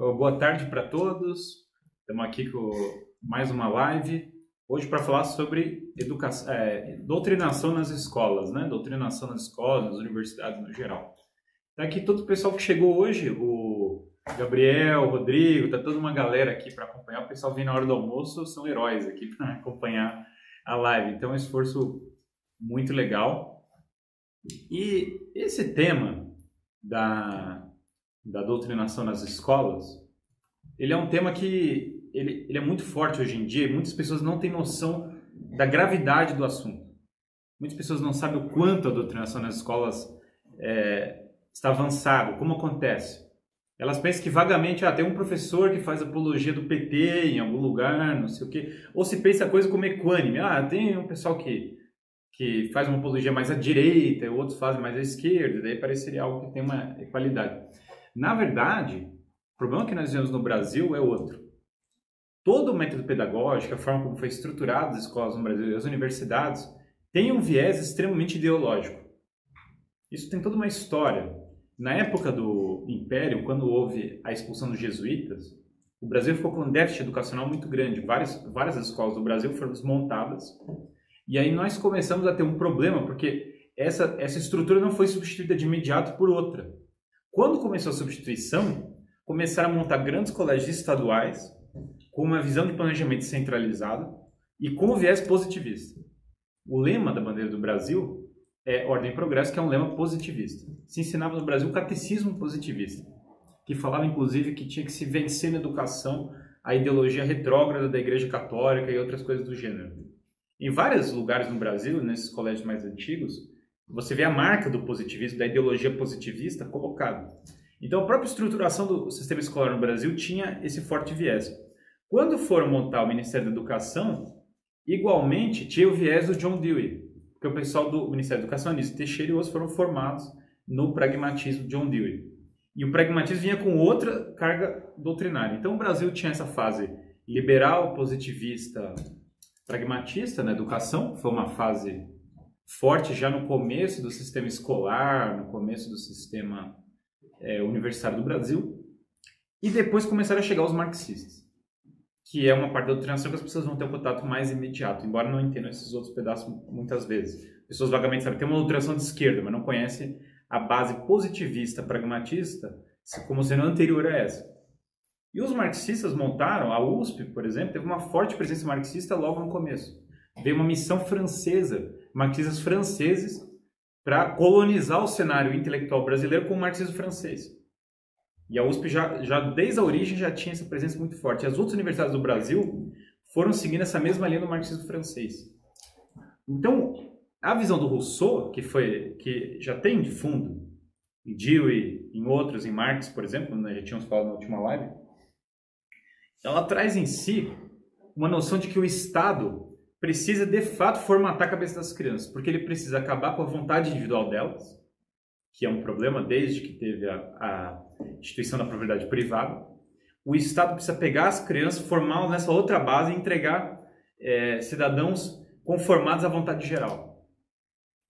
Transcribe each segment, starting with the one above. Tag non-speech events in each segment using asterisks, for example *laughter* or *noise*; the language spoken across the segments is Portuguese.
Boa tarde para todos. Estamos aqui com mais uma live. Hoje para falar sobre educação, é, doutrinação nas escolas, né? Doutrinação nas escolas, nas universidades no geral. Está aqui todo o pessoal que chegou hoje, o Gabriel, o Rodrigo, tá toda uma galera aqui para acompanhar. O pessoal vem na hora do almoço, são heróis aqui *laughs* para acompanhar a live. Então, é um esforço muito legal. E esse tema da da doutrinação nas escolas, ele é um tema que ele, ele é muito forte hoje em dia e muitas pessoas não têm noção da gravidade do assunto. Muitas pessoas não sabem o quanto a doutrinação nas escolas é, está avançada, como acontece. Elas pensam que vagamente ah, tem um professor que faz apologia do PT em algum lugar, não sei o quê. Ou se pensa coisa como equânime. Ah, tem um pessoal que, que faz uma apologia mais à direita, outros fazem mais à esquerda, daí pareceria algo que tem uma equalidade. Na verdade, o problema que nós vemos no Brasil é outro. Todo o método pedagógico, a forma como foi estruturado as escolas no Brasil e as universidades, tem um viés extremamente ideológico. Isso tem toda uma história. Na época do Império, quando houve a expulsão dos jesuítas, o Brasil ficou com um déficit educacional muito grande. Várias, várias escolas do Brasil foram desmontadas. E aí nós começamos a ter um problema, porque essa, essa estrutura não foi substituída de imediato por outra. Quando começou a substituição, começaram a montar grandes colégios estaduais com uma visão de planejamento centralizado e com viés positivista. O lema da bandeira do Brasil é Ordem e Progresso, que é um lema positivista. Se ensinava no Brasil o catecismo positivista, que falava inclusive que tinha que se vencer na educação a ideologia retrógrada da Igreja Católica e outras coisas do gênero. Em vários lugares no Brasil, nesses colégios mais antigos, você vê a marca do positivismo, da ideologia positivista colocada. Então, a própria estruturação do sistema escolar no Brasil tinha esse forte viés. Quando foram montar o Ministério da Educação, igualmente tinha o viés do John Dewey, porque o pessoal do Ministério da Educação, Anísio Teixeira e outros, foram formados no pragmatismo John Dewey. E o pragmatismo vinha com outra carga doutrinária. Então, o Brasil tinha essa fase liberal, positivista, pragmatista na educação, foi uma fase forte já no começo do sistema escolar, no começo do sistema é, universitário do Brasil, e depois começaram a chegar os marxistas, que é uma parte da doutrinação que as pessoas vão ter um contato mais imediato, embora não entendam esses outros pedaços muitas vezes. Pessoas vagamente sabem, tem uma doutrinação de esquerda, mas não conhecem a base positivista, pragmatista, como sendo anterior a essa. E os marxistas montaram, a USP, por exemplo, teve uma forte presença marxista logo no começo. Veio uma missão francesa marxistas franceses para colonizar o cenário intelectual brasileiro com o marxismo francês. E a USP já, já desde a origem já tinha essa presença muito forte. As outras universidades do Brasil foram seguindo essa mesma linha do marxismo francês. Então, a visão do Rousseau, que foi que já tem de fundo em Dewey, em outros, em Marx, por exemplo, nós já tínhamos falado na última live, ela traz em si uma noção de que o Estado precisa de fato formatar a cabeça das crianças, porque ele precisa acabar com a vontade individual delas, que é um problema desde que teve a, a instituição da propriedade privada. O Estado precisa pegar as crianças, formá-las nessa outra base e entregar é, cidadãos conformados à vontade geral.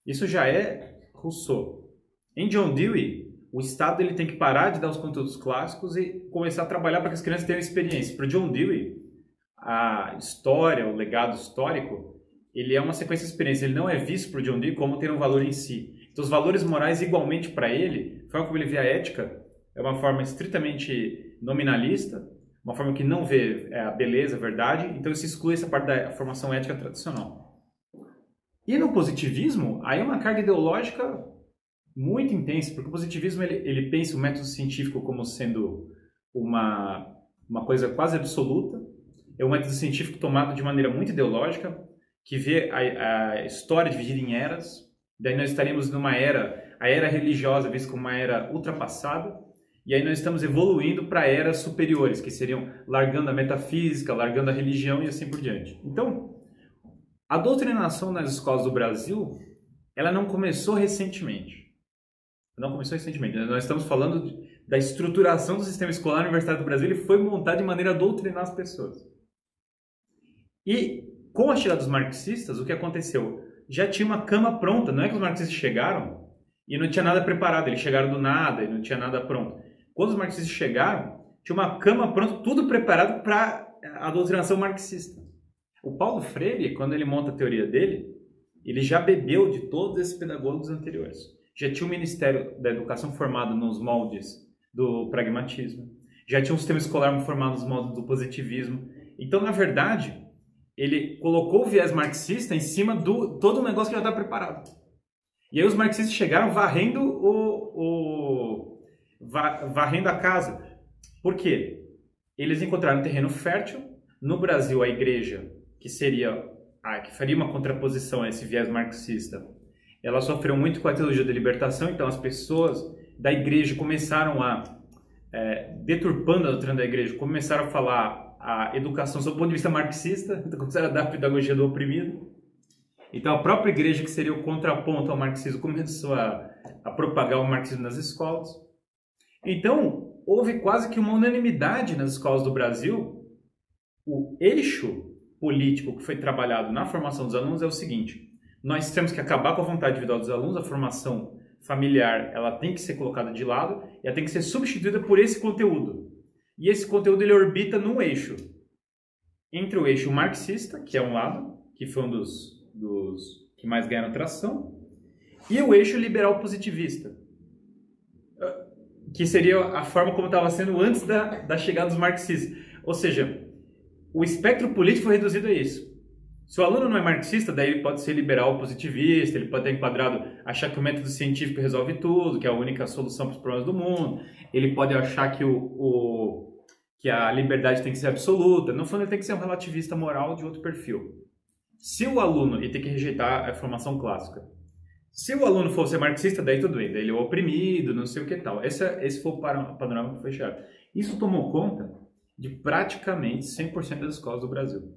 Isso já é Rousseau. Em John Dewey, o Estado ele tem que parar de dar os conteúdos clássicos e começar a trabalhar para que as crianças tenham experiência. Para John Dewey, a história, o legado histórico, ele é uma sequência de experiências. Ele não é visto por John Dee como ter um valor em si. Então, os valores morais, igualmente para ele, a forma como ele vê a ética, é uma forma estritamente nominalista, uma forma que não vê é, a beleza, a verdade, então se exclui essa parte da formação ética tradicional. E no positivismo, aí é uma carga ideológica muito intensa, porque o positivismo ele, ele pensa o método científico como sendo uma, uma coisa quase absoluta, é um método científico tomado de maneira muito ideológica, que vê a, a história dividida em eras. Daí nós estaremos numa era, a era religiosa vista como uma era ultrapassada, e aí nós estamos evoluindo para eras superiores, que seriam largando a metafísica, largando a religião e assim por diante. Então, a doutrinação nas escolas do Brasil, ela não começou recentemente. Não começou recentemente. Nós estamos falando da estruturação do sistema escolar universitário do Brasil, ele foi montado de maneira a doutrinar as pessoas. E com a chegada dos marxistas, o que aconteceu? Já tinha uma cama pronta, não é que os marxistas chegaram e não tinha nada preparado, eles chegaram do nada e não tinha nada pronto. Quando os marxistas chegaram, tinha uma cama pronta, tudo preparado para a doutrinação marxista. O Paulo Freire, quando ele monta a teoria dele, ele já bebeu de todos esses pedagogos anteriores. Já tinha o Ministério da Educação formado nos moldes do pragmatismo, já tinha um sistema escolar formado nos moldes do positivismo. Então, na verdade, ele colocou o viés marxista em cima do todo o negócio que já está preparado. E aí os marxistas chegaram varrendo o, o varrendo a casa. Por quê? Eles encontraram um terreno fértil. No Brasil, a igreja, que seria a, que faria uma contraposição a esse viés marxista, ela sofreu muito com a teologia da libertação. Então, as pessoas da igreja começaram a é, deturpando a doutrina da igreja, começaram a falar a educação sob o ponto de vista marxista, começaram a dar pedagogia do oprimido. Então, a própria igreja, que seria o contraponto ao marxismo, começou a, a propagar o marxismo nas escolas. Então, houve quase que uma unanimidade nas escolas do Brasil. O eixo político que foi trabalhado na formação dos alunos é o seguinte: nós temos que acabar com a vontade individual dos alunos, a formação familiar ela tem que ser colocada de lado e ela tem que ser substituída por esse conteúdo. E esse conteúdo ele orbita num eixo entre o eixo marxista, que é um lado, que foi um dos, dos que mais ganharam tração, e o eixo liberal positivista, que seria a forma como estava sendo antes da, da chegada dos marxistas. Ou seja, o espectro político foi reduzido a isso. Se o aluno não é marxista, daí ele pode ser liberal positivista, ele pode estar enquadrado, achar que o método científico resolve tudo, que é a única solução para os problemas do mundo. Ele pode achar que, o, o, que a liberdade tem que ser absoluta. No fundo, ele tem que ser um relativista moral de outro perfil. Se o aluno, ele tem que rejeitar a formação clássica. Se o aluno for ser marxista, daí tudo bem, daí ele é oprimido, não sei o que tal. Esse, esse foi o panorama que foi chegado. Isso tomou conta de praticamente 100% das escolas do Brasil.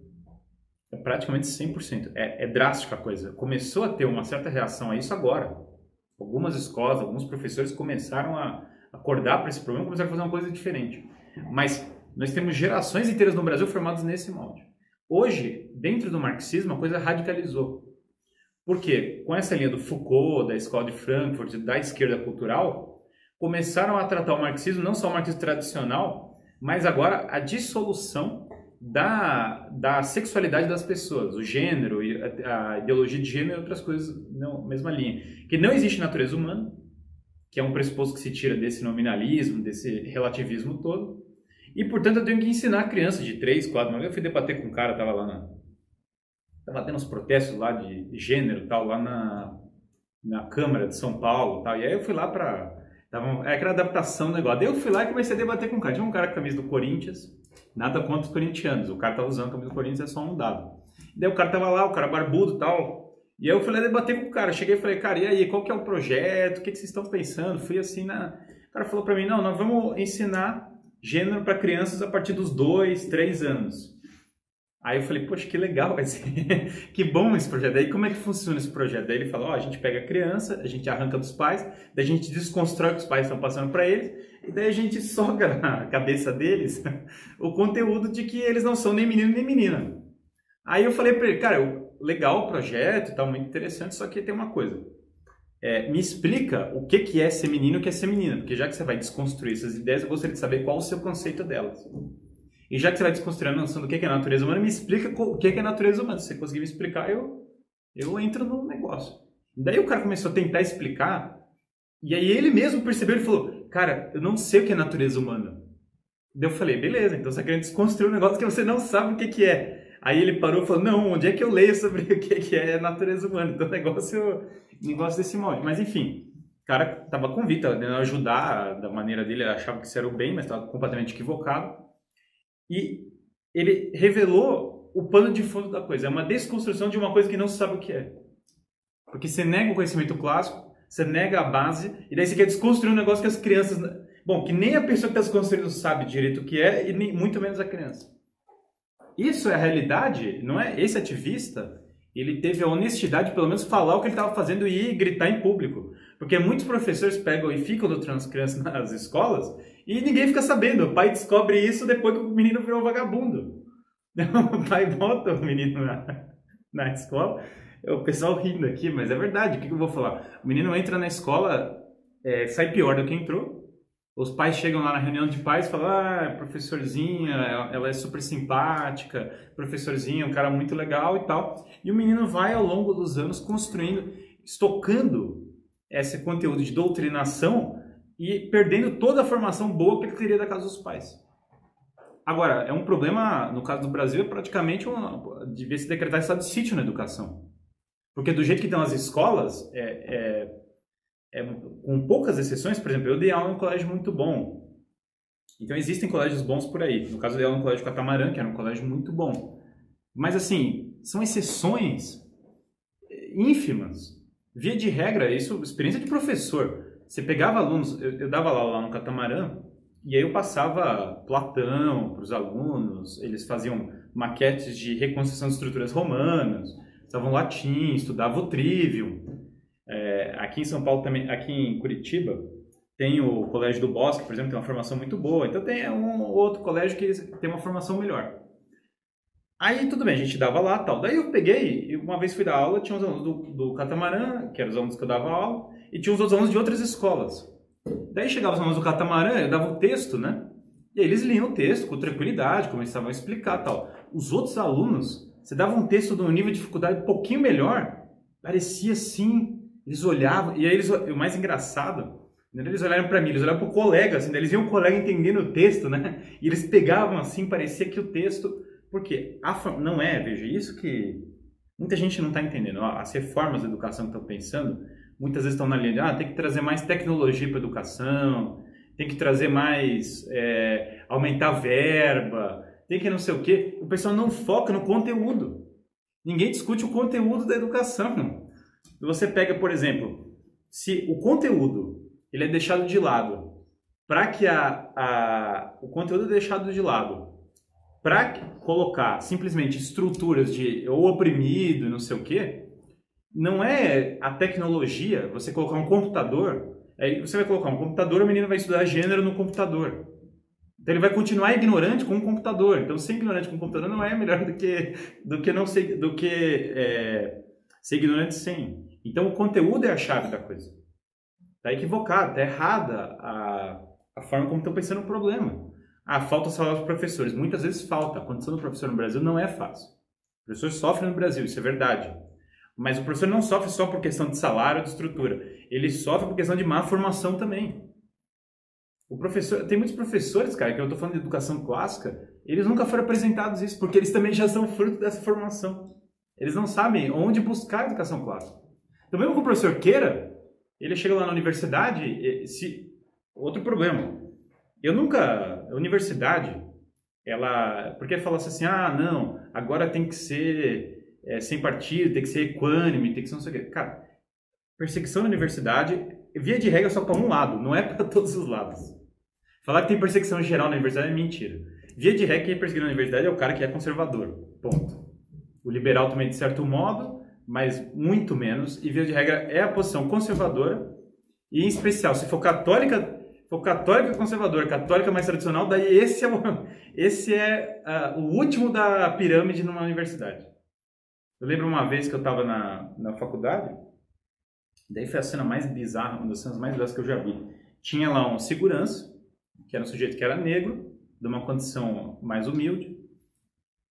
É praticamente 100%. É, é drástica a coisa. Começou a ter uma certa reação a isso agora. Algumas escolas, alguns professores começaram a acordar para esse problema, começaram a fazer uma coisa diferente. Mas nós temos gerações inteiras no Brasil formadas nesse molde. Hoje, dentro do marxismo, a coisa radicalizou. Por quê? Com essa linha do Foucault, da escola de Frankfurt, da esquerda cultural, começaram a tratar o marxismo, não só o marxismo tradicional, mas agora a dissolução da, da sexualidade das pessoas, o gênero, a, ideologia de gênero e outras coisas na mesma linha. Que não existe natureza humana, que é um pressuposto que se tira desse nominalismo, desse relativismo todo. E, portanto, eu tenho que ensinar a criança de 3, 4 anos. Eu fui debater com um cara, tava lá na... Tava tendo uns protestos lá de gênero tal, lá na, na Câmara de São Paulo tal. E aí eu fui lá para... É aquela adaptação do negócio. Daí eu fui lá e comecei a debater com um cara. Tinha um cara com a camisa do Corinthians, Nada contra os corintianos. O cara tava usando a camisa do Corinthians, é só um dado. daí o cara tava lá, o cara barbudo e tal. E aí eu falei debater com o cara. Cheguei e falei, cara, e aí, qual que é o projeto? O que, que vocês estão pensando? Fui assim na. O cara falou para mim, não, nós vamos ensinar gênero para crianças a partir dos dois, três anos. Aí eu falei, poxa, que legal, vai ser. *laughs* que bom esse projeto. Aí como é que funciona esse projeto? Daí ele falou, ó, oh, a gente pega a criança, a gente arranca dos pais, daí a gente desconstrói o que os pais estão passando para eles, e daí a gente soca na *laughs* cabeça deles o conteúdo de que eles não são nem menino nem menina. Aí eu falei para ele, cara, legal o projeto, tá muito interessante, só que tem uma coisa. É, me explica o que, que é ser menino e o que é ser menina, porque já que você vai desconstruir essas ideias, eu gostaria de saber qual o seu conceito delas. E já que você vai desconstruindo a noção do que é a natureza humana, me explica o que é a natureza humana. Se você conseguir me explicar, eu, eu entro no negócio. Daí o cara começou a tentar explicar, e aí ele mesmo percebeu, ele falou, cara, eu não sei o que é natureza humana. Daí eu falei, beleza, então você está querendo desconstruir um negócio que você não sabe o que, que é. Aí ele parou e falou, não, onde é que eu leio sobre *laughs* o que, que é natureza humana? Então o negócio, negócio desse molde. Mas enfim, o cara estava convicto, a ajudar da maneira dele, ele achava que isso era o bem, mas estava completamente equivocado. E ele revelou o pano de fundo da coisa. É uma desconstrução de uma coisa que não se sabe o que é. Porque você nega o conhecimento clássico, você nega a base, e daí você quer desconstruir um negócio que as crianças. Bom, que nem a pessoa que está desconstruindo sabe direito o que é, e nem, muito menos a criança. Isso é a realidade, não é? Esse ativista, ele teve a honestidade de pelo menos falar o que ele estava fazendo e gritar em público. Porque muitos professores pegam e ficam doutrando as crianças *laughs* nas escolas e ninguém fica sabendo. O pai descobre isso depois que o menino virou vagabundo. *laughs* O pai bota o menino na, na escola. O pessoal rindo aqui, mas é verdade. O que, eu vou falar? O menino entra na escola, é, sai pior do que entrou. Os pais chegam lá na reunião de pais e falam: Ah, professorzinha, ela é super simpática, professorzinha, um cara muito legal e tal. E o menino vai ao longo dos anos construindo, estocando esse conteúdo de doutrinação e perdendo toda a formação boa que ele teria da casa dos pais. Agora, é um problema, no caso do Brasil, é praticamente uma, devia se decretar estado de sítio na educação. Porque do jeito que estão as escolas, é, é, é, com poucas exceções, por exemplo, eu dei aula em um colégio muito bom. Então existem colégios bons por aí. No caso, eu dei aula no colégio Catamarã, que era um colégio muito bom. Mas assim, são exceções ínfimas. Via de regra, isso experiência de professor. Você pegava alunos, eu, eu dava aula lá no Catamarã, e aí eu passava Platão para os alunos, eles faziam maquetes de reconstrução de estruturas romanas, estavam latim, estudavam o trivium. É, aqui em São Paulo também, aqui em Curitiba, tem o Colégio do Bosque, por exemplo, tem uma formação muito boa. Então tem um outro colégio que tem uma formação melhor. Aí tudo bem, a gente dava lá tal. Daí eu peguei, e uma vez fui dar aula, tinha os alunos do, do Catamarã, que eram os alunos que eu dava aula, e tinha os outros alunos de outras escolas. Daí chegavam os alunos do Catamarã, eu dava o texto, né? E aí eles liam o texto com tranquilidade, começavam a explicar tal. Os outros alunos, você dava um texto de um nível de dificuldade um pouquinho melhor, parecia assim, eles olhavam, e aí eles, o mais engraçado, né, eles olharam para mim, eles olhavam para o colega, assim, eles viam o colega entendendo o texto, né? E eles pegavam assim, parecia que o texto, porque a, não é, veja, isso que muita gente não está entendendo. As reformas da educação que estão pensando, muitas vezes estão na linha de, ah, tem que trazer mais tecnologia para a educação, tem que trazer mais, é, aumentar a verba, tem que não sei o quê. O pessoal não foca no conteúdo. Ninguém discute o conteúdo da educação. Você pega, por exemplo, se o conteúdo ele é deixado de lado para que a, a, o conteúdo é deixado de lado para colocar simplesmente estruturas de ou oprimido, não sei o quê, não é a tecnologia, você colocar um computador, aí você vai colocar um computador, o menino vai estudar gênero no computador. Então ele vai continuar ignorante com o computador. Então ser ignorante com o computador não é melhor do que do que não ser do que é, ser ignorante sem. Então o conteúdo é a chave da coisa. Está equivocado, está errada a, a forma como estão pensando o problema. Ah, falta salário para professores. Muitas vezes falta. A condição do professor no Brasil não é fácil. O professor sofre no Brasil, isso é verdade. Mas o professor não sofre só por questão de salário ou de estrutura. Ele sofre por questão de má formação também. O professor, tem muitos professores, cara, que eu estou falando de educação clássica, eles nunca foram apresentados isso, porque eles também já são fruto dessa formação. Eles não sabem onde buscar a educação clássica. Então, mesmo que o professor queira, ele chega lá na universidade, se outro problema. Eu nunca, a universidade, ela, porque fala assim, ah, não, agora tem que ser é, sem partido, tem que ser equânime, tem que ser não sei o quê. Cara, perseguição na universidade, via de regra, só para um lado, não é para *laughs* todos os lados. Falar que tem perseguição geral na universidade é mentira. Via de regra, quem é perseguido na universidade é o cara que é conservador. Ponto. O liberal também, de certo modo, mas muito menos. E via de regra é a posição conservadora. E em especial, se for católica, for católica conservadora, católica mais tradicional, daí esse é o, *laughs* esse é uh, o último da pirâmide numa universidade. Eu lembro uma vez que eu estava na, na faculdade, daí foi a cena mais bizarra, uma das cenas mais bizarras que eu já vi. Tinha lá um segurança, que era um sujeito que era negro, de uma condição mais humilde,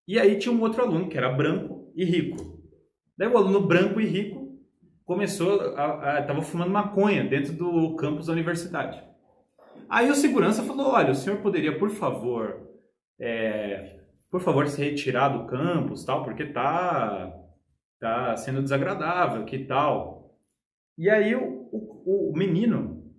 e aí tinha um outro aluno que era branco e rico. Daí o aluno branco e rico começou estava fumando maconha dentro do campus da universidade. Aí o segurança falou: olha, o senhor poderia, por favor, é, por favor, se retirar do campus, tal, porque tá tá sendo desagradável, que tal. E aí o, o, o menino,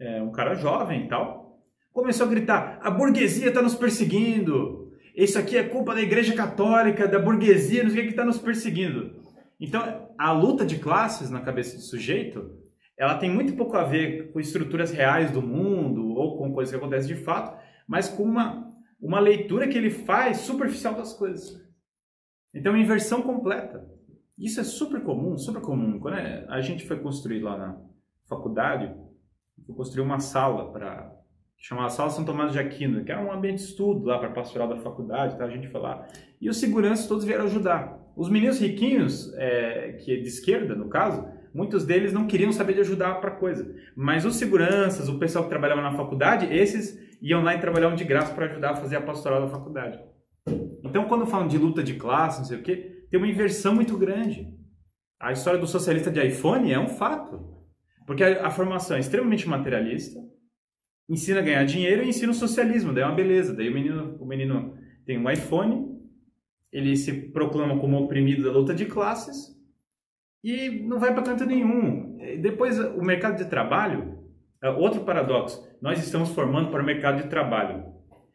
é, um cara jovem tal, começou a gritar: a burguesia está nos perseguindo. Isso aqui é culpa da Igreja Católica, da burguesia, não sei o que está nos perseguindo. Então, a luta de classes na cabeça do sujeito, ela tem muito pouco a ver com estruturas reais do mundo ou com coisas que acontecem de fato, mas com uma, uma leitura que ele faz superficial das coisas. Então, inversão completa. Isso é super comum, super comum. Quando a gente foi construir lá na faculdade, foi construir uma sala para chamava Sala São Tomás de Aquino, que era um ambiente de estudo lá para pastoral da faculdade, tá? a gente foi lá. E os seguranças todos vieram ajudar. Os meninos riquinhos, é, que é de esquerda, no caso, muitos deles não queriam saber de ajudar para coisa. Mas os seguranças, o pessoal que trabalhava na faculdade, esses iam lá e trabalhavam de graça para ajudar a fazer a pastoral da faculdade. Então, quando falam de luta de classe, não sei o quê, tem uma inversão muito grande. A história do socialista de iPhone é um fato. Porque a, a formação é extremamente materialista, ensina a ganhar dinheiro e ensina o socialismo, daí é uma beleza. Daí o menino, o menino tem um iPhone, ele se proclama como oprimido da luta de classes e não vai para canto nenhum. Depois, o mercado de trabalho, é outro paradoxo, nós estamos formando para o mercado de trabalho.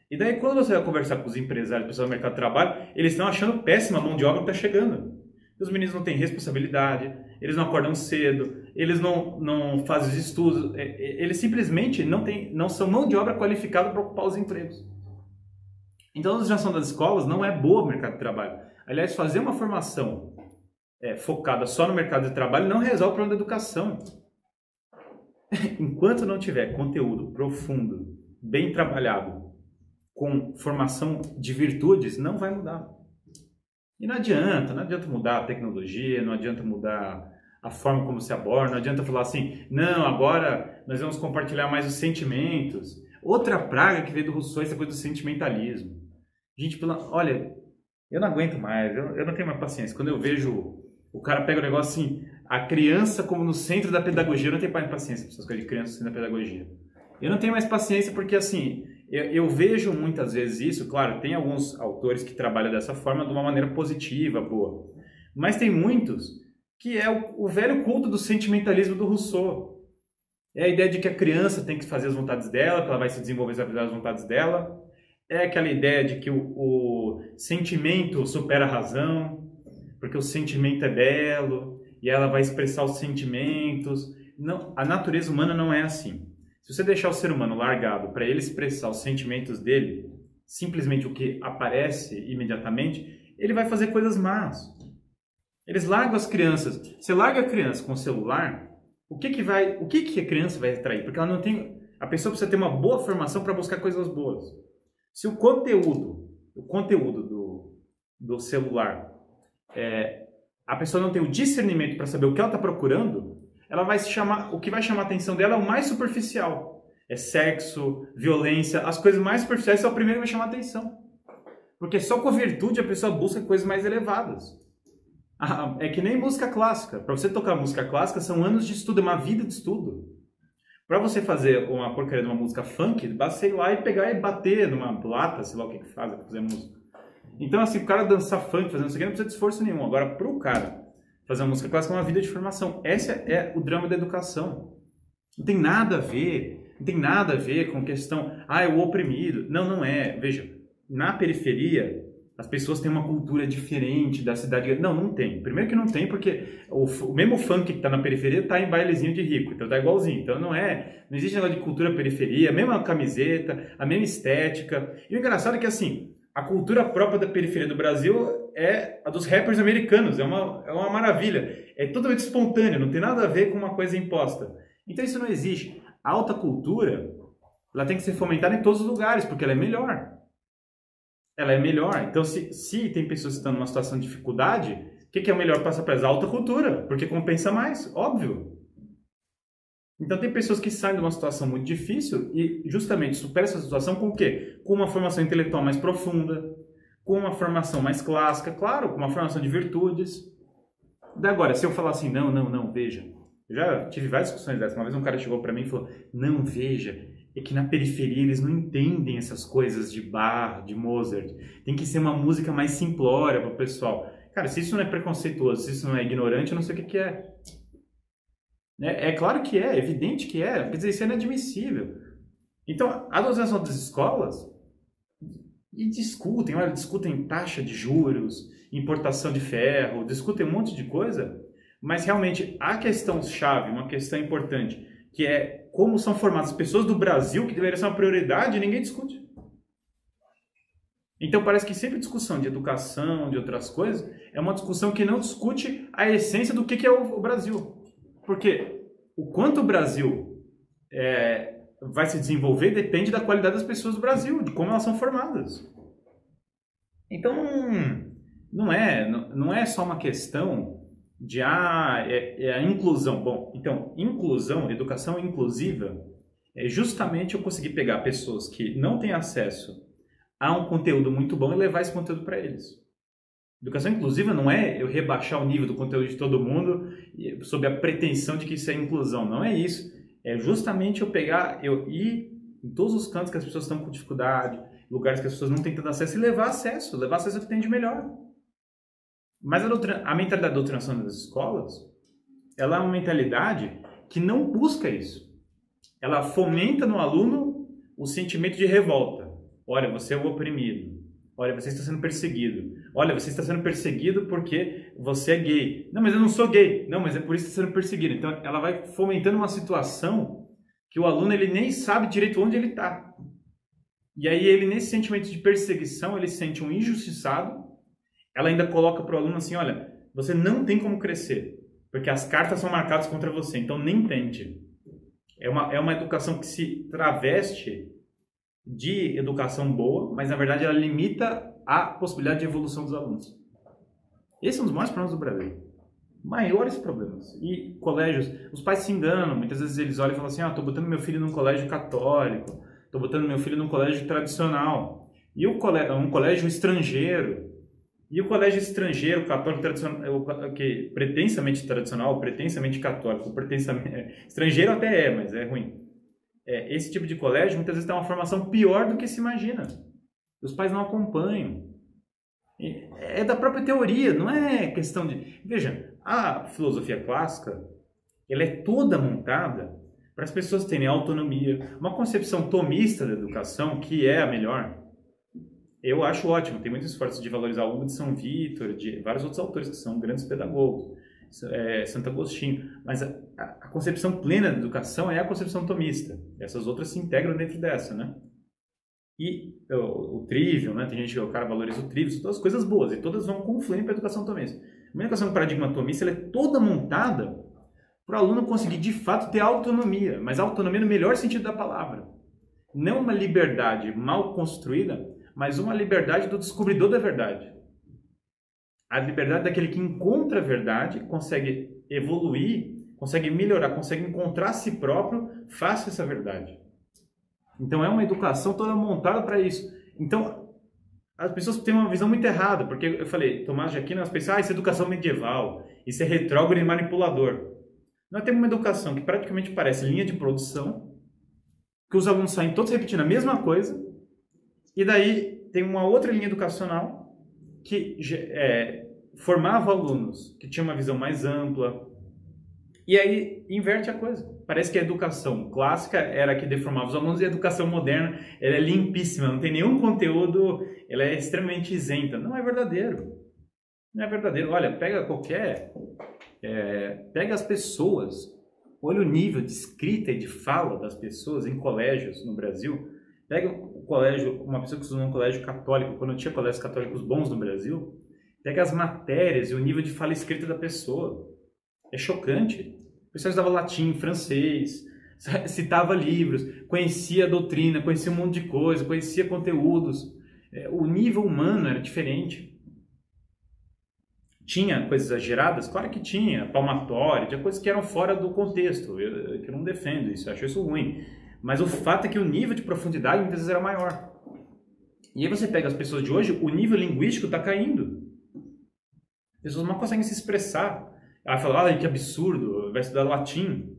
E daí, quando você vai conversar com os empresários, pessoal do mercado de trabalho, eles estão achando péssima a mão de obra que está chegando. Os meninos não têm responsabilidade, eles não acordam cedo, eles não, não fazem os estudos, é, é, eles simplesmente não, tem, não são mão de obra qualificada para ocupar os empregos. Então, a legislação das escolas não é boa no mercado de trabalho. Aliás, fazer uma formação é, focada só no mercado de trabalho não resolve o problema da educação. Enquanto não tiver conteúdo profundo, bem trabalhado, com formação de virtudes, não vai mudar. E não adianta, não adianta mudar a tecnologia, não adianta mudar a forma como se aborda, não adianta falar assim, não, agora nós vamos compartilhar mais os sentimentos. Outra praga que veio do Rousseau é essa coisa do sentimentalismo. Gente, olha, eu não aguento mais, eu, eu não tenho mais paciência. Quando eu vejo o cara pega o negócio assim, a criança como no centro da pedagogia, eu não tenho mais paciência para essas coisas de criança no centro da pedagogia. Eu não tenho mais paciência porque, assim, eu, eu, vejo muitas vezes isso, claro, tem alguns autores que trabalham dessa forma de uma maneira positiva, boa. Mas tem muitos que é o, o velho culto do sentimentalismo do Rousseau. É a ideia de que a criança tem que fazer as vontades dela, que ela vai se desenvolver fazer as vontades dela. É aquela ideia de que o, o sentimento supera a razão, porque o sentimento é belo e ela vai expressar os sentimentos. Não, a natureza humana não é assim. Se você deixar o ser humano largado para ele expressar os sentimentos dele, simplesmente o que aparece imediatamente, ele vai fazer coisas más. Eles largam as crianças. Você larga a criança com o celular, o que que vai, o que que a criança vai atrair? Porque ela não tem, a pessoa precisa ter uma boa formação para buscar coisas boas. Se o conteúdo, o conteúdo do, do celular, é, a pessoa não tem o discernimento para saber o que ela está procurando, ela vai se chamar, o que vai chamar a atenção dela é o mais superficial. É sexo, violência, as coisas mais superficiais são o primeiro que vai chamar a atenção. Porque só com a virtude a pessoa busca coisas mais elevadas. Ah, é que nem música clássica. Para você tocar música clássica são anos de estudo, é uma vida de estudo. Para você fazer uma porcaria de uma música funk, basta ir lá e pegar e bater numa lata, sei lá o que que faz para fazer música. Então, assim, o cara dançar funk, fazendo isso aqui, não precisa de esforço nenhum. Agora, para o cara fazer uma música clássica é uma vida de formação. Esse é o drama da educação. Não tem nada a ver, não tem nada a ver com questão, ah, é o oprimido. Não, não é. Veja, na periferia, as pessoas têm uma cultura diferente da cidade. Não, não tem. Primeiro que não tem, porque o, o mesmo funk que está na periferia está em bailezinho de rico, então tá igualzinho. Então não é, não existe negócio de cultura periferia, a mesma camiseta, a mesma estética. E o engraçado é que assim, a cultura própria da periferia do Brasil é a dos rappers americanos, é uma, é uma maravilha. É totalmente espontâneo, não tem nada a ver com uma coisa imposta. Então isso não existe. A alta cultura, ela tem que ser fomentada em todos os lugares, porque ela é melhor. Ela é melhor. Então, se, se tem pessoas que estão numa situação de dificuldade, o que, que é o melhor passar para a alta cultura? Porque compensa mais, óbvio. Então tem pessoas que saem de uma situação muito difícil e justamente superam essa situação com o quê? Com uma formação intelectual mais profunda, com uma formação mais clássica, claro, com uma formação de virtudes. Daí agora, se eu falar assim, não, não, não, veja, eu já tive várias discussões dessas. Uma vez um cara chegou para mim e falou, não, veja, é que na periferia eles não entendem essas coisas de Bach, de Mozart. Tem que ser uma música mais simplória para o pessoal. Cara, se isso não é preconceituoso, se isso não é ignorante, eu não sei o que, que é. É, é claro que é, é evidente que é, quer dizer, isso é inadmissível. Então, a das escolas, e discutem, olha, discutem taxa de juros, importação de ferro, discutem um monte de coisa, mas realmente a questão chave, uma questão importante, que é como são formadas as pessoas do Brasil, que deveria ser uma prioridade, ninguém discute. Então parece que sempre discussão de educação, de outras coisas, é uma discussão que não discute a essência do que é o Brasil. Porque o quanto o Brasil é, vai se desenvolver depende da qualidade das pessoas do Brasil, de como elas são formadas. Então, não é, não é só uma questão de ah, é, é, a inclusão. Bom, então, inclusão, educação inclusiva, é justamente eu conseguir pegar pessoas que não têm acesso a um conteúdo muito bom e levar esse conteúdo para eles. Educação inclusiva não é eu rebaixar o nível do conteúdo de todo mundo sob a pretensão de que isso é inclusão. Não é isso. É justamente eu pegar, eu ir em todos os cantos que as pessoas estão com dificuldade, lugares que as pessoas não têm tanto acesso e levar acesso, levar acesso ao que tem de melhor. Mas a, a mentalidade da doutrinação das escolas, ela é uma mentalidade que não busca isso. Ela fomenta no aluno o sentimento de revolta. Olha, você é o oprimido. Olha, você está sendo perseguido. Olha, você está sendo perseguido porque você é gay. Não, mas eu não sou gay. Não, mas é por isso que está sendo perseguido. Então, ela vai fomentando uma situação que o aluno ele nem sabe direito onde ele está. E aí ele nesse sentimento de perseguição ele sente um injustiçado ela ainda coloca para o aluno assim: olha, você não tem como crescer, porque as cartas são marcadas contra você, então nem tente. É uma, é uma educação que se traveste de educação boa, mas na verdade ela limita a possibilidade de evolução dos alunos. Esse é um dos maiores problemas do Brasil. Maiores problemas. E colégios, os pais se enganam, muitas vezes eles olham e falam assim: ah, estou botando meu filho num colégio católico, estou botando meu filho num colégio tradicional. E o colégio, um colégio estrangeiro, e o colégio estrangeiro, católico tradicional, que pretensamente tradicional, pretensamente católico, pretensamente, é, estrangeiro até é, mas é ruim. É, esse tipo de colégio muitas vezes tem uma formação pior do que se imagina. Os pais não acompanham. É da própria teoria, não é questão de. Veja, a filosofia clássica ela é toda montada para as pessoas terem autonomia, uma concepção tomista da educação que é a melhor eu acho ótimo. Tem muitos esforços de valorizar o Hugo de São Vitor, de vários outros autores que são grandes pedagogos, é, Santo Agostinho. Mas a, a, concepção plena da educação é a concepção tomista. Essas outras se integram dentro dessa, né? E o, o trivial, né? Tem gente que o cara valoriza o trivial, são todas coisas boas e todas vão confluir para a educação tomista. A educação paradigma tomista ela é toda montada para o aluno conseguir de fato ter autonomia, mas autonomia no melhor sentido da palavra. Não uma liberdade mal construída mas uma liberdade do descobridor da verdade. A liberdade daquele que encontra a verdade, consegue evoluir, consegue melhorar, consegue encontrar a si próprio, faça essa verdade. Então é uma educação toda montada para isso. Então as pessoas têm uma visão muito errada, porque eu falei, Tomás de Aquino, elas pensam, ah, isso é educação medieval, isso é retrógrado e manipulador. Nós temos uma educação que praticamente parece linha de produção, que os alunos saem todos repetindo a mesma coisa, e daí tem uma outra linha educacional que é, formava alunos que tinham uma visão mais ampla. E aí inverte a coisa. Parece que a educação clássica era a que deformava os alunos e a educação moderna ela é limpíssima, não tem nenhum conteúdo, ela é extremamente isenta. Não é verdadeiro. Não é verdadeiro. Olha, pega qualquer. É, pega as pessoas, olha o nível de escrita e de fala das pessoas em colégios no Brasil Pega colégio, uma pessoa que estudou num colégio católico, quando tinha colégios católicos bons no Brasil, pega as matérias e o nível de fala escrita da pessoa. É chocante. O pessoal estudava latim, francês, *laughs* citava livros, conhecia a doutrina, conhecia um monte de coisa, conhecia conteúdos. É, o nível humano era diferente. Tinha coisas exageradas? Claro que tinha, palmatória, tinha coisas que eram fora do contexto. Eu, eu não defendo isso, eu acho isso ruim. Mas o fato é que o nível de profundidade muitas vezes era maior. E aí você pega as pessoas de hoje, o nível linguístico está caindo. As pessoas não conseguem se expressar. Ela fala, ah, que absurdo, vai estudar latim.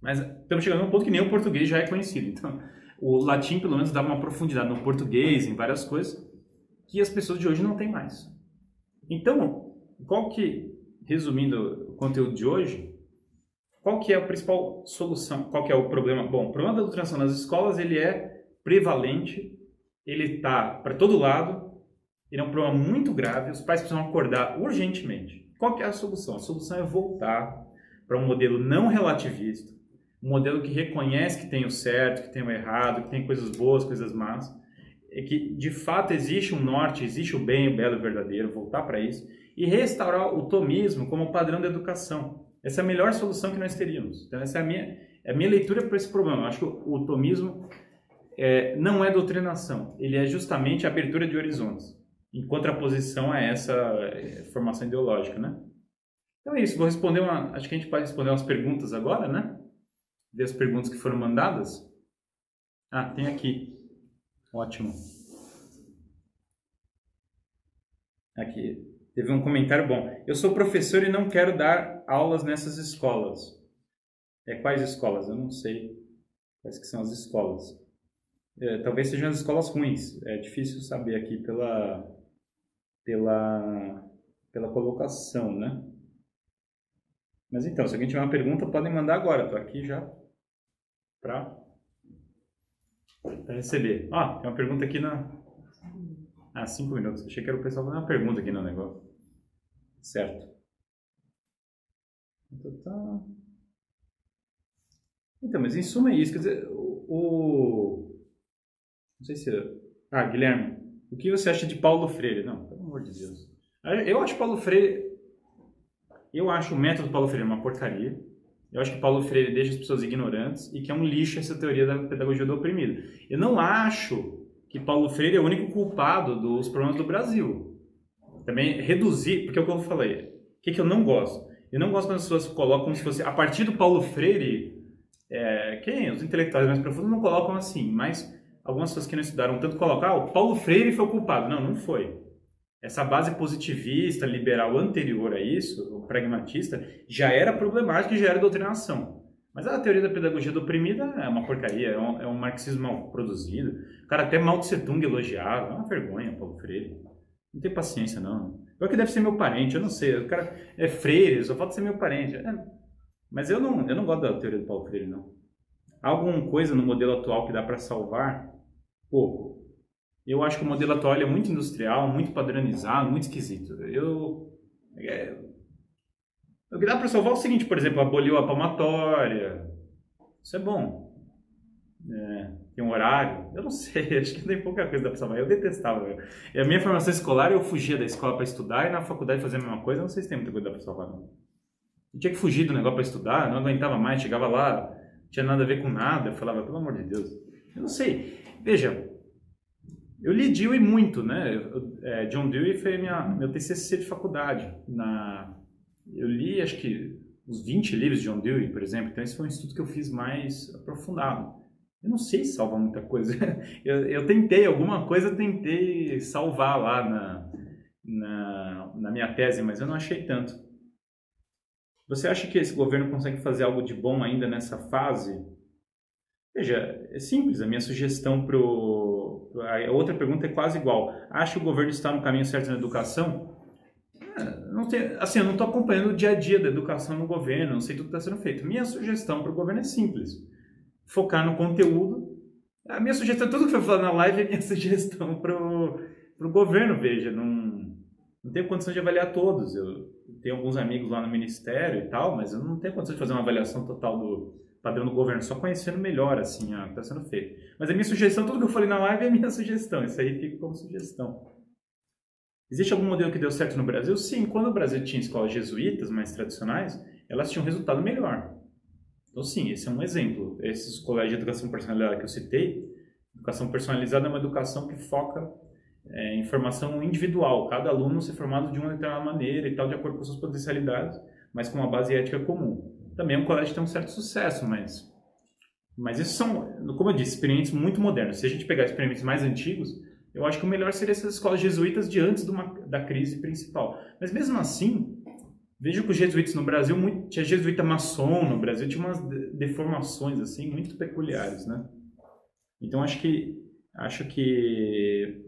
Mas estamos chegando a um ponto que nem o português já é conhecido. Então, o latim, pelo menos, dá uma profundidade no português, em várias coisas, que as pessoas de hoje não têm mais. Então, qual que, resumindo o conteúdo de hoje, qual que é a principal solução? Qual que é o problema? Bom, o problema da doutrinação nas escolas ele é prevalente, ele está para todo lado, ele é um problema muito grave, os pais precisam acordar urgentemente. Qual que é a solução? A solução é voltar para um modelo não relativista, um modelo que reconhece que tem o certo, que tem o errado, que tem coisas boas, coisas más, é que de fato existe um norte, existe o bem, o belo o verdadeiro, voltar para isso e restaurar o tomismo como padrão da educação. Essa é a melhor solução que nós teríamos. Então, essa é a minha, é a minha leitura para esse problema. Eu acho que o, o tomismo é, não é doutrinação, ele é justamente a abertura de horizontes, em contraposição a essa é, formação ideológica, né? Então é isso, vou responder uma. Acho que a gente pode responder umas perguntas agora, né? Ver as perguntas que foram mandadas. Ah, tem aqui. Ótimo. Aqui. Teve um comentário bom. Eu sou professor e não quero dar aulas nessas escolas. É quais escolas? Eu não sei quais que são as escolas. É, talvez sejam as escolas ruins. É difícil saber aqui pela pela pela colocação, né? Mas então, se alguém tiver uma pergunta, podem mandar agora. Estou aqui já para receber. Ah, tem uma pergunta aqui na. Ah, cinco minutos. Achei que era o pessoal fazendo uma pergunta aqui no negócio. Certo. Então, tá... então mas em suma é isso. Quer dizer, o. Não sei se. Ah, Guilherme, o que você acha de Paulo Freire? Não, pelo amor de Deus. Eu acho Paulo Freire eu acho o método Paulo Freire uma porcaria. Eu acho que Paulo Freire deixa as pessoas ignorantes e que é um lixo essa teoria da pedagogia do oprimido. Eu não acho que Paulo Freire é o único culpado dos problemas do Brasil. Também reduzir, porque é o que eu falei. O que, que eu não gosto? Eu não gosto quando as pessoas colocam como se fosse a partir do Paulo Freire. É, quem? Os intelectuais mais profundos não colocam assim, mas algumas pessoas que não estudaram tanto colocam, ah, o Paulo Freire foi o culpado. Não, não foi essa base positivista, liberal anterior a isso, o pragmatista, já era problemática e já era doutrinação. Mas a teoria da pedagogia do oprimida é uma porcaria, é um, é um marxismo mal produzido. O cara até Mao Tse Tung elogiava, é uma vergonha, Paulo Freire. Não tem paciência, não. Eu que deve ser meu parente, eu não sei. O cara é freire, só falta ser meu parente. É, mas eu não, eu não gosto da teoria do Paulo Freire, não. Há alguma coisa no modelo atual que dá para salvar? Pouco. Eu acho que o modelo atual é muito industrial, muito padronizado, muito esquisito. Eu, é, o que dá para salvar é o seguinte, por exemplo, aboliu a palmatória. Isso é bom. É, tem um horário. Eu não *laughs* sei, acho que tem pouca coisa dá para salvar. Eu detestava. E a minha formação escolar, eu fugia da escola para estudar e na faculdade fazer a mesma coisa. Eu não sei se tem muita coisa para salvar, não. Eu tinha que fugir do negócio para estudar, não aguentava mais, chegava lá, não tinha nada a ver com nada. Eu falava, pelo amor de Deus. Eu não sei. Veja, eu li Dewey muito, né? É, John Dewey foi minha, meu TCC de faculdade. Na, eu li, acho que, uns 20 livros de John Dewey, por exemplo. Então, esse foi um estudo que eu fiz mais aprofundado. Eu não sei salvar muita coisa. *laughs* Eu, eu tentei, alguma coisa eu tentei salvar lá na, na, na minha tese, mas eu não achei tanto. Você acha que esse governo consegue fazer algo de bom ainda nessa fase? Veja, é simples. A minha sugestão para a outra pergunta é quase igual. Acha que o governo está no caminho certo na educação? É, não tem, assim, eu não estou acompanhando o dia a dia da educação no governo, não sei tudo que está sendo feito. Minha sugestão para o governo é simples: focar no conteúdo. A minha sugestão, tudo que foi falado na live é minha *laughs* sugestão para o governo. Veja, não, não tenho condição de avaliar todos. Eu tenho alguns amigos lá no ministério e tal, mas eu não tenho condição de fazer uma avaliação total do, padrão do governo, só conhecendo melhor assim o que está sendo feito. Mas a minha sugestão, tudo que eu falei na live é minha *laughs* sugestão, isso aí fica como sugestão. Existe algum modelo que deu certo no Brasil? Sim, quando o Brasil tinha escolas jesuítas mais tradicionais, elas tinham resultado melhor. Então, sim, esse é um exemplo. Esses colégios de educação personalizada que eu citei, educação personalizada é uma educação que foca é, em formação individual, cada aluno ser formado de uma determinada maneira e tal, de acordo com suas potencialidades, mas com uma base ética comum também é um colégio que tem um certo sucesso, mas mas esses são, como eu disse, experimentos muito modernos. Se a gente pegar experimentos mais antigos, eu acho que o melhor seria essas escolas jesuítas de antes uma, da crise principal. Mas mesmo assim, vejo que os jesuítas no Brasil, muito, tinha jesuíta maçom no Brasil, tinha umas deformações assim muito peculiares, né? Então acho que acho que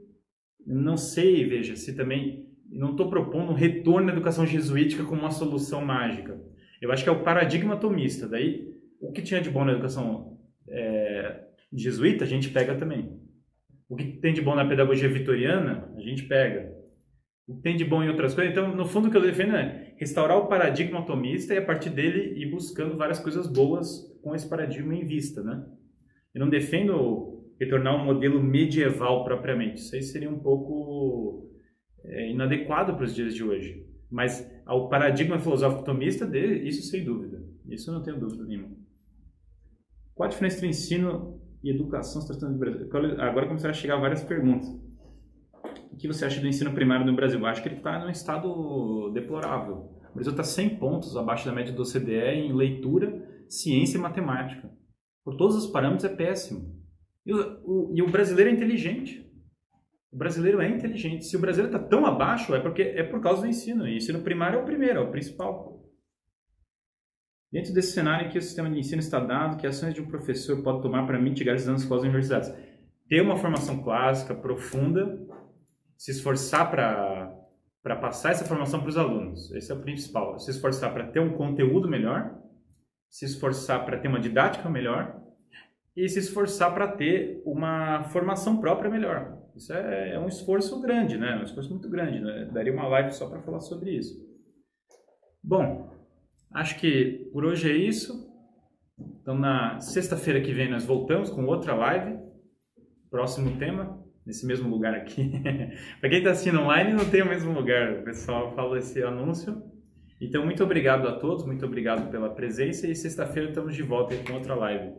não sei, veja, se também não estou propondo um retorno à educação jesuítica como uma solução mágica. Eu acho que é o paradigma tomista. Daí, o que tinha de bom na educação é, jesuíta, a gente pega também. O que tem de bom na pedagogia vitoriana, a gente pega. Tem de bom em outras coisas. Então, no fundo, o que eu defendo é restaurar o paradigma atomista e, a partir dele, ir buscando várias coisas boas com esse paradigma em vista, né? Eu não defendo retornar um modelo medieval propriamente. Isso aí seria um pouco é, inadequado para os dias de hoje. Mas ao paradigma filosófico tomista, de, isso sem dúvida. Isso eu não tenho dúvida nenhuma. Qual a diferença entre ensino e educação se tratando do Brasil? Agora começaram a chegar várias perguntas. O que você acha do ensino primário no Brasil? Eu acho que ele está num estado deplorável. O Brasil está 100 pontos abaixo da média do OCDE em leitura, ciência e matemática. Por todos os parâmetros é péssimo. E o, o, e o brasileiro é inteligente. O brasileiro é inteligente. Se o brasileiro está tão abaixo, é porque é por causa do ensino. E ensino primário é o primeiro, é o principal. Dentro desse cenário em que o sistema de ensino está dado, que ações de um professor pode tomar para mitigar esses danos escolas e universidades? Ter uma formação clássica, profunda, se esforçar para para passar essa formação para os alunos. Esse é o principal. Se esforçar para ter um conteúdo melhor, se esforçar para ter uma didática melhor e se esforçar para ter uma formação própria melhor. Isso é, é, um esforço grande, né? Um esforço muito grande. Né? Daria uma live só para falar sobre isso. Bom, acho que por hoje é isso. Então, na sexta-feira que vem, nós voltamos com outra live. Próximo tema nesse mesmo lugar aqui. *laughs* Para quem está assistindo online, não tem o mesmo lugar. O pessoal fala esse anúncio. Então, muito obrigado a todos, muito obrigado pela presença e sexta-feira estamos de volta com outra live.